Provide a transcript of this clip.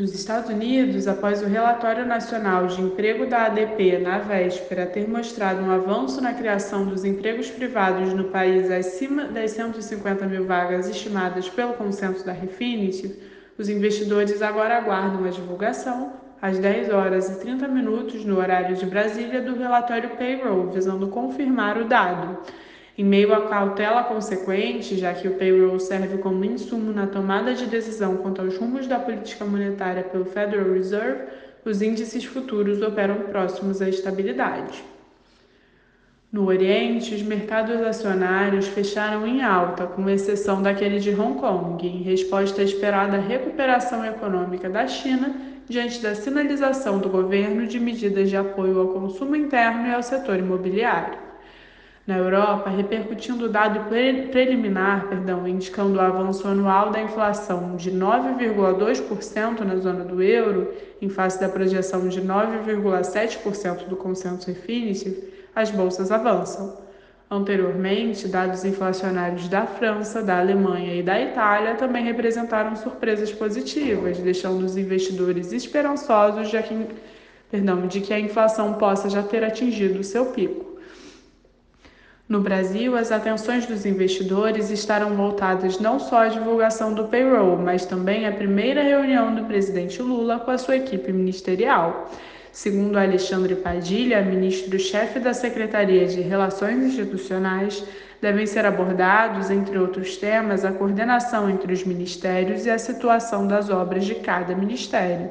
Nos Estados Unidos, após o Relatório Nacional de Emprego da ADP na véspera ter mostrado um avanço na criação dos empregos privados no país acima das 150 mil vagas estimadas pelo consenso da Refinitiv, os investidores agora aguardam a divulgação, às 10 horas e 30 minutos no horário de Brasília, do relatório Payroll, visando confirmar o dado. Em meio à cautela consequente, já que o payroll serve como insumo na tomada de decisão quanto aos rumos da política monetária pelo Federal Reserve, os índices futuros operam próximos à estabilidade. No Oriente, os mercados acionários fecharam em alta, com exceção daquele de Hong Kong, em resposta à esperada recuperação econômica da China diante da sinalização do governo de medidas de apoio ao consumo interno e ao setor imobiliário. Na Europa, repercutindo o dado preliminar, perdão, indicando o avanço anual da inflação de 9,2% na zona do euro, em face da projeção de 9,7% do consenso Refinitiv, as bolsas avançam. Anteriormente, dados inflacionários da França, da Alemanha e da Itália também representaram surpresas positivas, deixando os investidores esperançosos de que, perdão, de que a inflação possa já ter atingido seu pico. No Brasil, as atenções dos investidores estarão voltadas não só à divulgação do payroll, mas também à primeira reunião do presidente Lula com a sua equipe ministerial. Segundo Alexandre Padilha, ministro-chefe da Secretaria de Relações Institucionais, devem ser abordados, entre outros temas, a coordenação entre os ministérios e a situação das obras de cada ministério.